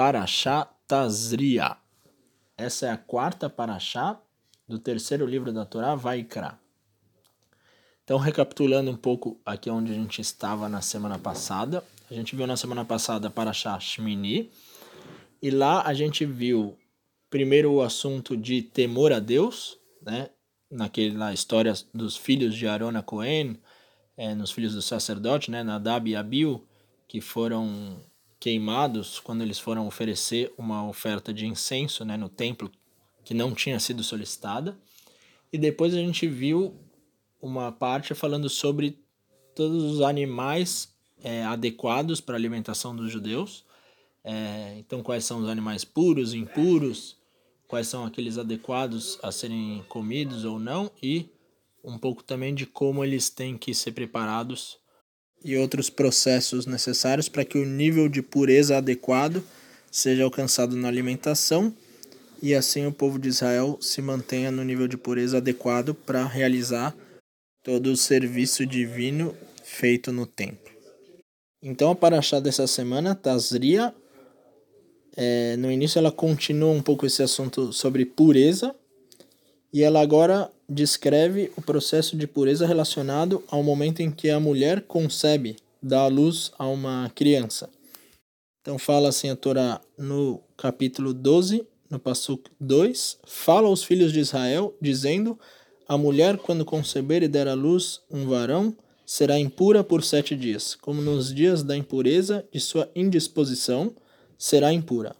Parashá Tazria. Essa é a quarta Parashá do terceiro livro da Torá, Vaikra. Então, recapitulando um pouco aqui onde a gente estava na semana passada, a gente viu na semana passada Parashá Shmini, e lá a gente viu primeiro o assunto de temor a Deus, né? Naquela história dos filhos de Arona Cohen, é, nos filhos do sacerdote, né? Nadab e Abiu, que foram queimados quando eles foram oferecer uma oferta de incenso né, no templo que não tinha sido solicitada. E depois a gente viu uma parte falando sobre todos os animais é, adequados para a alimentação dos judeus. É, então, quais são os animais puros, impuros, quais são aqueles adequados a serem comidos ou não, e um pouco também de como eles têm que ser preparados e outros processos necessários para que o nível de pureza adequado seja alcançado na alimentação e assim o povo de Israel se mantenha no nível de pureza adequado para realizar todo o serviço divino feito no templo. Então a paraxá dessa semana, Tazria, é, no início ela continua um pouco esse assunto sobre pureza e ela agora descreve o processo de pureza relacionado ao momento em que a mulher concebe, dá à luz a uma criança. Então fala assim a Torá no capítulo 12, no Passuk 2, fala aos filhos de Israel, dizendo, a mulher quando conceber e der à luz um varão, será impura por sete dias, como nos dias da impureza de sua indisposição, será impura.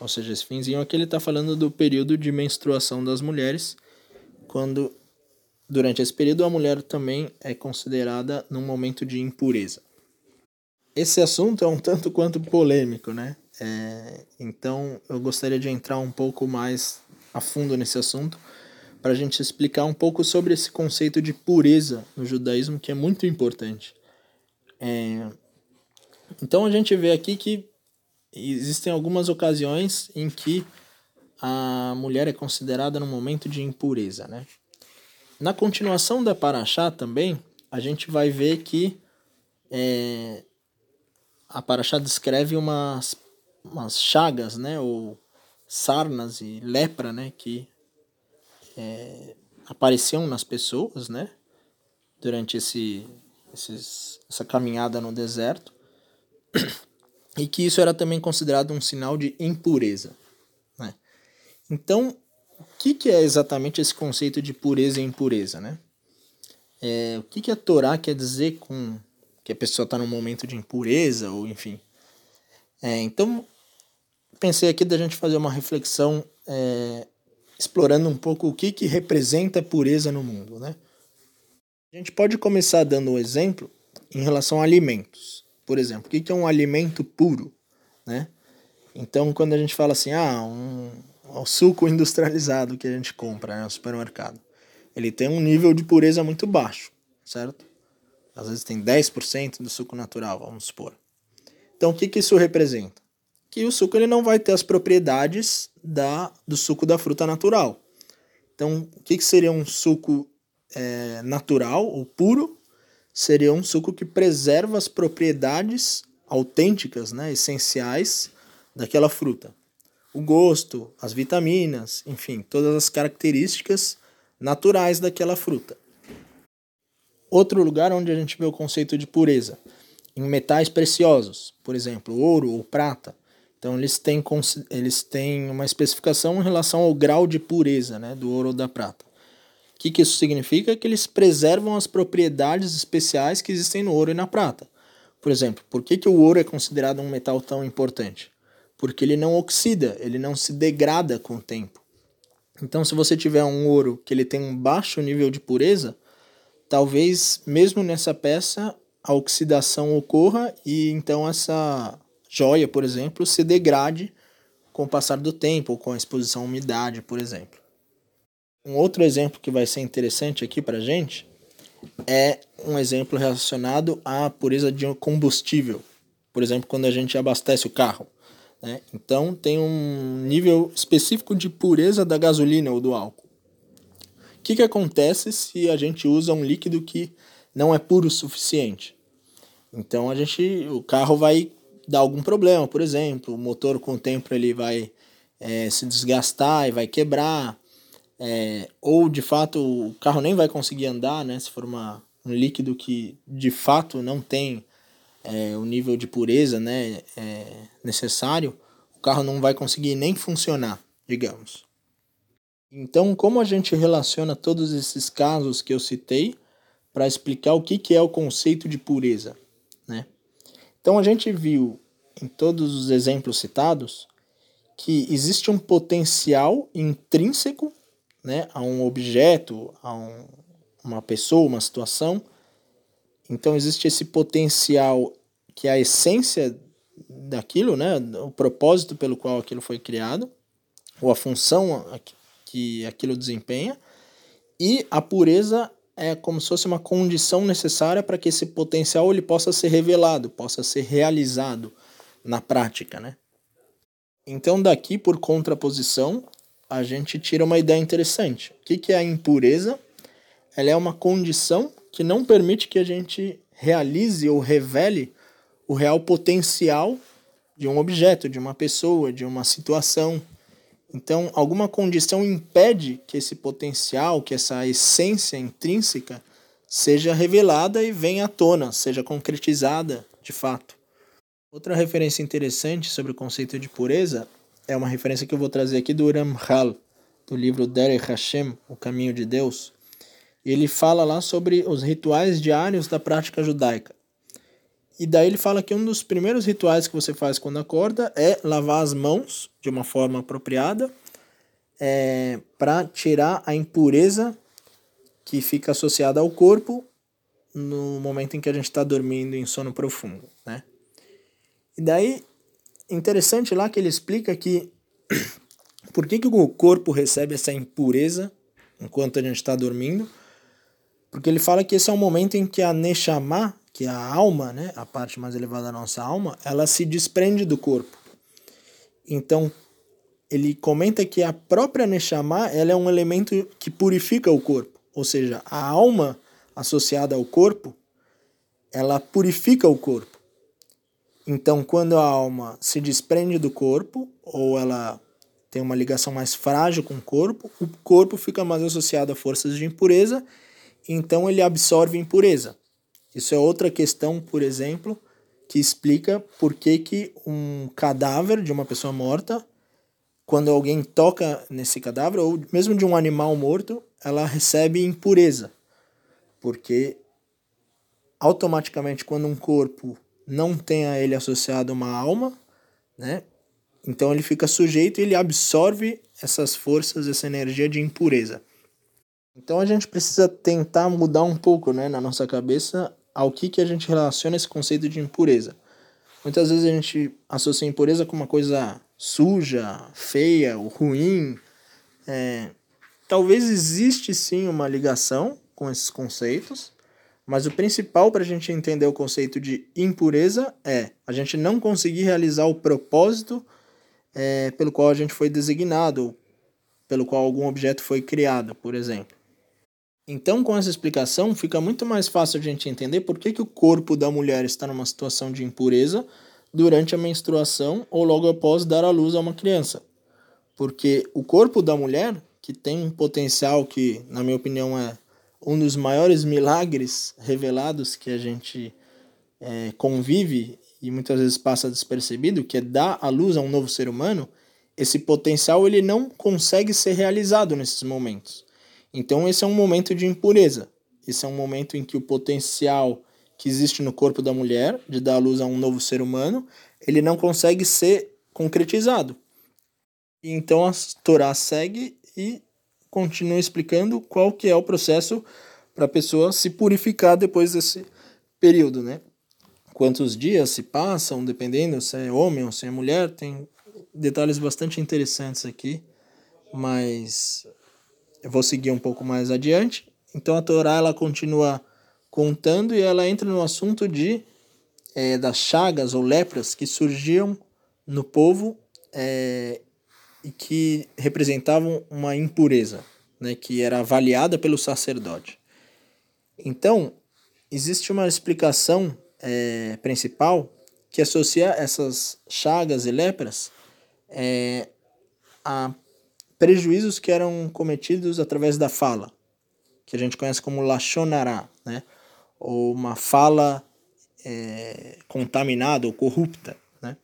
Ou seja, esse finzinho aqui ele está falando do período de menstruação das mulheres, quando durante esse período a mulher também é considerada num momento de impureza. Esse assunto é um tanto quanto polêmico, né? É, então eu gostaria de entrar um pouco mais a fundo nesse assunto para a gente explicar um pouco sobre esse conceito de pureza no judaísmo que é muito importante. É, então a gente vê aqui que existem algumas ocasiões em que a mulher é considerada num momento de impureza, né? Na continuação da Paraxá também, a gente vai ver que é, a Paraxá descreve umas, umas chagas, né? Ou sarnas e lepra, né? Que é, apareciam nas pessoas, né? Durante esse, esses, essa caminhada no deserto. E que isso era também considerado um sinal de impureza. Então, o que, que é exatamente esse conceito de pureza e impureza, né? É, o que, que a Torá quer dizer com que a pessoa está num momento de impureza, ou enfim. É, então, pensei aqui da gente fazer uma reflexão é, explorando um pouco o que, que representa pureza no mundo, né? A gente pode começar dando um exemplo em relação a alimentos. Por exemplo, o que, que é um alimento puro, né? Então, quando a gente fala assim, ah, um, o suco industrializado que a gente compra né, no supermercado. Ele tem um nível de pureza muito baixo, certo? Às vezes tem 10% do suco natural, vamos supor. Então o que, que isso representa? Que o suco ele não vai ter as propriedades da, do suco da fruta natural. Então o que, que seria um suco é, natural ou puro? Seria um suco que preserva as propriedades autênticas, né, essenciais daquela fruta o gosto, as vitaminas, enfim, todas as características naturais daquela fruta. Outro lugar onde a gente vê o conceito de pureza, em metais preciosos, por exemplo, ouro ou prata. Então eles têm, eles têm uma especificação em relação ao grau de pureza né, do ouro ou da prata. O que, que isso significa? Que eles preservam as propriedades especiais que existem no ouro e na prata. Por exemplo, por que, que o ouro é considerado um metal tão importante? Porque ele não oxida, ele não se degrada com o tempo. Então, se você tiver um ouro que ele tem um baixo nível de pureza, talvez mesmo nessa peça a oxidação ocorra e então essa joia, por exemplo, se degrade com o passar do tempo com a exposição à umidade, por exemplo. Um outro exemplo que vai ser interessante aqui para gente é um exemplo relacionado à pureza de um combustível. Por exemplo, quando a gente abastece o carro. Né? Então tem um nível específico de pureza da gasolina ou do álcool. O que, que acontece se a gente usa um líquido que não é puro o suficiente? Então a gente, o carro vai dar algum problema, por exemplo, o motor com o tempo ele vai é, se desgastar e vai quebrar, é, ou de fato o carro nem vai conseguir andar, né? Se for uma, um líquido que de fato não tem é, o nível de pureza né, é, necessário, o carro não vai conseguir nem funcionar, digamos. Então, como a gente relaciona todos esses casos que eu citei para explicar o que, que é o conceito de pureza? Né? Então, a gente viu em todos os exemplos citados que existe um potencial intrínseco né, a um objeto, a um, uma pessoa, uma situação. Então, existe esse potencial que é a essência daquilo, né, o propósito pelo qual aquilo foi criado, ou a função que aquilo desempenha, e a pureza é como se fosse uma condição necessária para que esse potencial ele possa ser revelado, possa ser realizado na prática, né? Então daqui por contraposição a gente tira uma ideia interessante. O que, que é a impureza? Ela é uma condição que não permite que a gente realize ou revele o real potencial de um objeto, de uma pessoa, de uma situação, então, alguma condição impede que esse potencial, que essa essência intrínseca seja revelada e venha à tona, seja concretizada de fato. Outra referência interessante sobre o conceito de pureza é uma referência que eu vou trazer aqui do Ramchal, do livro Derech Hashem, O Caminho de Deus. Ele fala lá sobre os rituais diários da prática judaica. E daí ele fala que um dos primeiros rituais que você faz quando acorda é lavar as mãos de uma forma apropriada é, para tirar a impureza que fica associada ao corpo no momento em que a gente está dormindo em sono profundo, né? E daí, interessante lá que ele explica que por que, que o corpo recebe essa impureza enquanto a gente está dormindo, porque ele fala que esse é um momento em que a Neshama, que é a alma, né, a parte mais elevada da nossa alma, ela se desprende do corpo. Então, ele comenta que a própria Neshama ela é um elemento que purifica o corpo. Ou seja, a alma associada ao corpo, ela purifica o corpo. Então, quando a alma se desprende do corpo, ou ela tem uma ligação mais frágil com o corpo, o corpo fica mais associado a forças de impureza, então ele absorve impureza. Isso é outra questão, por exemplo, que explica por que, que um cadáver de uma pessoa morta, quando alguém toca nesse cadáver, ou mesmo de um animal morto, ela recebe impureza. Porque automaticamente, quando um corpo não tem a ele associado uma alma, né? Então ele fica sujeito e ele absorve essas forças, essa energia de impureza. Então a gente precisa tentar mudar um pouco, né, na nossa cabeça ao que, que a gente relaciona esse conceito de impureza. Muitas vezes a gente associa impureza com uma coisa suja, feia, ou ruim. É, talvez existe sim uma ligação com esses conceitos, mas o principal para a gente entender o conceito de impureza é a gente não conseguir realizar o propósito é, pelo qual a gente foi designado, pelo qual algum objeto foi criado, por exemplo. Então, com essa explicação, fica muito mais fácil a gente entender por que, que o corpo da mulher está numa situação de impureza durante a menstruação ou logo após dar à luz a uma criança. Porque o corpo da mulher, que tem um potencial que, na minha opinião, é um dos maiores milagres revelados que a gente é, convive e muitas vezes passa despercebido, que é dar à luz a um novo ser humano, esse potencial ele não consegue ser realizado nesses momentos. Então esse é um momento de impureza. Esse é um momento em que o potencial que existe no corpo da mulher de dar luz a um novo ser humano, ele não consegue ser concretizado. Então a Torá segue e continua explicando qual que é o processo para a pessoa se purificar depois desse período, né? Quantos dias se passam, dependendo se é homem ou se é mulher, tem detalhes bastante interessantes aqui, mas eu vou seguir um pouco mais adiante. Então a Torá ela continua contando e ela entra no assunto de é, das chagas ou lepras que surgiam no povo é, e que representavam uma impureza, né, que era avaliada pelo sacerdote. Então existe uma explicação é, principal que associa essas chagas e lepras é, a prejuízos que eram cometidos através da fala, que a gente conhece como lachonará, né? ou uma fala é, contaminada ou corrupta. Né?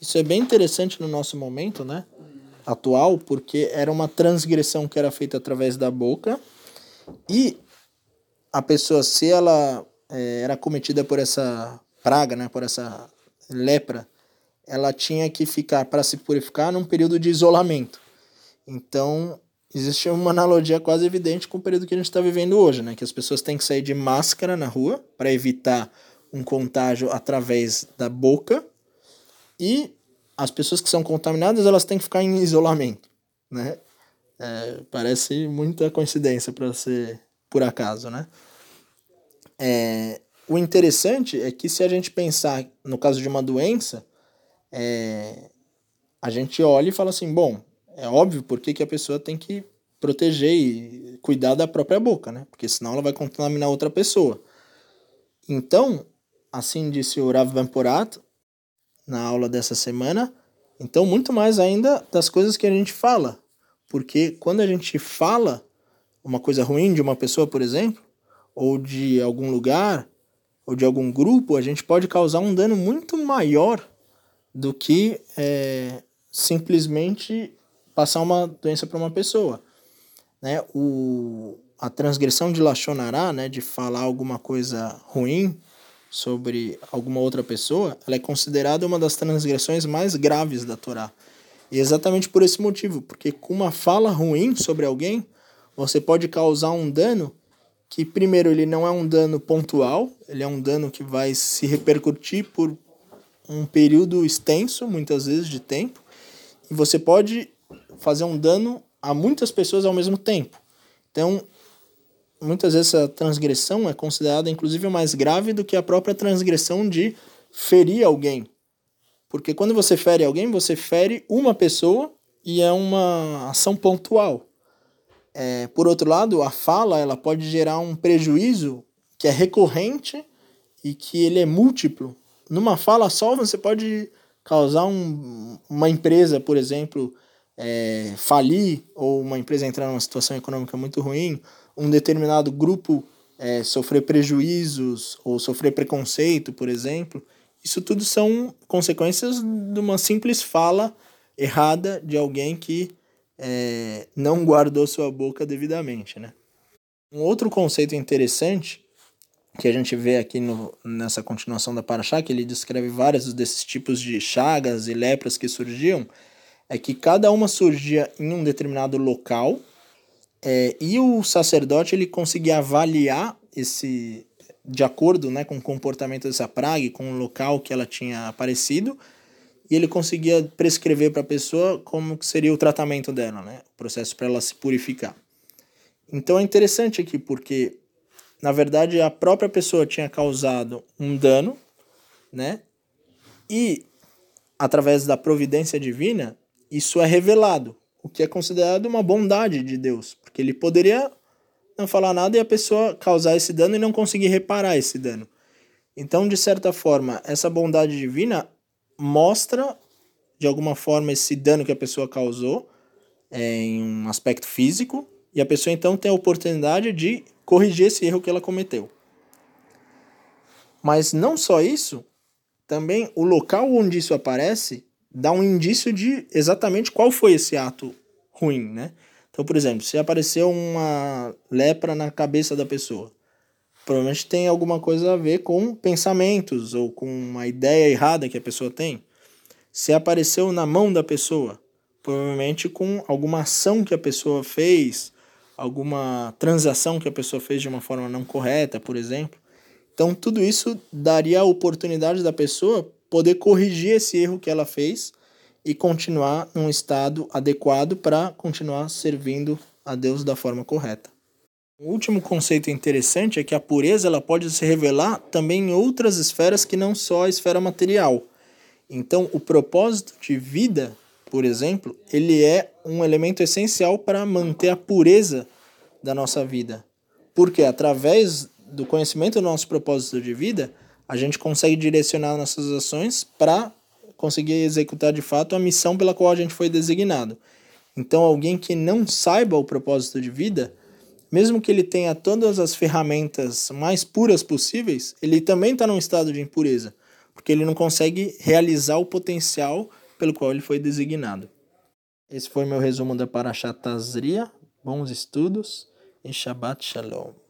Isso é bem interessante no nosso momento né? atual, porque era uma transgressão que era feita através da boca e a pessoa, se ela é, era cometida por essa praga, né, por essa lepra, ela tinha que ficar para se purificar num período de isolamento. Então, existe uma analogia quase evidente com o período que a gente está vivendo hoje, né? Que as pessoas têm que sair de máscara na rua para evitar um contágio através da boca e as pessoas que são contaminadas elas têm que ficar em isolamento, né? É, parece muita coincidência para ser por acaso, né? É, o interessante é que se a gente pensar no caso de uma doença, é, a gente olha e fala assim, bom, é óbvio porque que a pessoa tem que proteger e cuidar da própria boca, né? Porque senão ela vai contaminar outra pessoa. Então, assim disse o Rav Vamporat na aula dessa semana, então muito mais ainda das coisas que a gente fala. Porque quando a gente fala uma coisa ruim de uma pessoa, por exemplo, ou de algum lugar, ou de algum grupo, a gente pode causar um dano muito maior do que é, simplesmente passar uma doença para uma pessoa. Né? O, a transgressão de Lachonará, né, de falar alguma coisa ruim sobre alguma outra pessoa, ela é considerada uma das transgressões mais graves da Torá. E exatamente por esse motivo, porque com uma fala ruim sobre alguém, você pode causar um dano que primeiro ele não é um dano pontual, ele é um dano que vai se repercutir por um período extenso, muitas vezes de tempo, e você pode fazer um dano a muitas pessoas ao mesmo tempo. Então, muitas vezes essa transgressão é considerada inclusive mais grave do que a própria transgressão de ferir alguém. Porque quando você fere alguém, você fere uma pessoa e é uma ação pontual. É, por outro lado, a fala ela pode gerar um prejuízo que é recorrente e que ele é múltiplo. Numa fala só, você pode causar um, uma empresa, por exemplo, é, falir ou uma empresa entrar numa situação econômica muito ruim, um determinado grupo é, sofrer prejuízos ou sofrer preconceito, por exemplo. Isso tudo são consequências de uma simples fala errada de alguém que é, não guardou sua boca devidamente, né? Um outro conceito interessante que a gente vê aqui no, nessa continuação da Paraxá, que ele descreve vários desses tipos de chagas e lepras que surgiam, é que cada uma surgia em um determinado local é, e o sacerdote ele conseguia avaliar esse de acordo né, com o comportamento dessa praga, com o local que ela tinha aparecido, e ele conseguia prescrever para a pessoa como seria o tratamento dela, né? O processo para ela se purificar. Então é interessante aqui porque na verdade a própria pessoa tinha causado um dano, né? E através da providência divina, isso é revelado, o que é considerado uma bondade de Deus, porque ele poderia não falar nada e a pessoa causar esse dano e não conseguir reparar esse dano. Então, de certa forma, essa bondade divina mostra de alguma forma esse dano que a pessoa causou é, em um aspecto físico e a pessoa então tem a oportunidade de corrigir esse erro que ela cometeu. Mas não só isso, também o local onde isso aparece dá um indício de exatamente qual foi esse ato ruim, né? Então, por exemplo, se apareceu uma lepra na cabeça da pessoa, provavelmente tem alguma coisa a ver com pensamentos ou com uma ideia errada que a pessoa tem. Se apareceu na mão da pessoa, provavelmente com alguma ação que a pessoa fez, alguma transação que a pessoa fez de uma forma não correta, por exemplo. Então, tudo isso daria a oportunidade da pessoa poder corrigir esse erro que ela fez e continuar num estado adequado para continuar servindo a Deus da forma correta. O último conceito interessante é que a pureza ela pode se revelar também em outras esferas que não só a esfera material. Então, o propósito de vida, por exemplo, ele é um elemento essencial para manter a pureza da nossa vida. Porque através do conhecimento do nosso propósito de vida, a gente consegue direcionar nossas ações para conseguir executar de fato a missão pela qual a gente foi designado. Então, alguém que não saiba o propósito de vida, mesmo que ele tenha todas as ferramentas mais puras possíveis, ele também está num estado de impureza, porque ele não consegue realizar o potencial pelo qual ele foi designado. Esse foi meu resumo da Parashat Tazria. Bons estudos e Shabbat Shalom.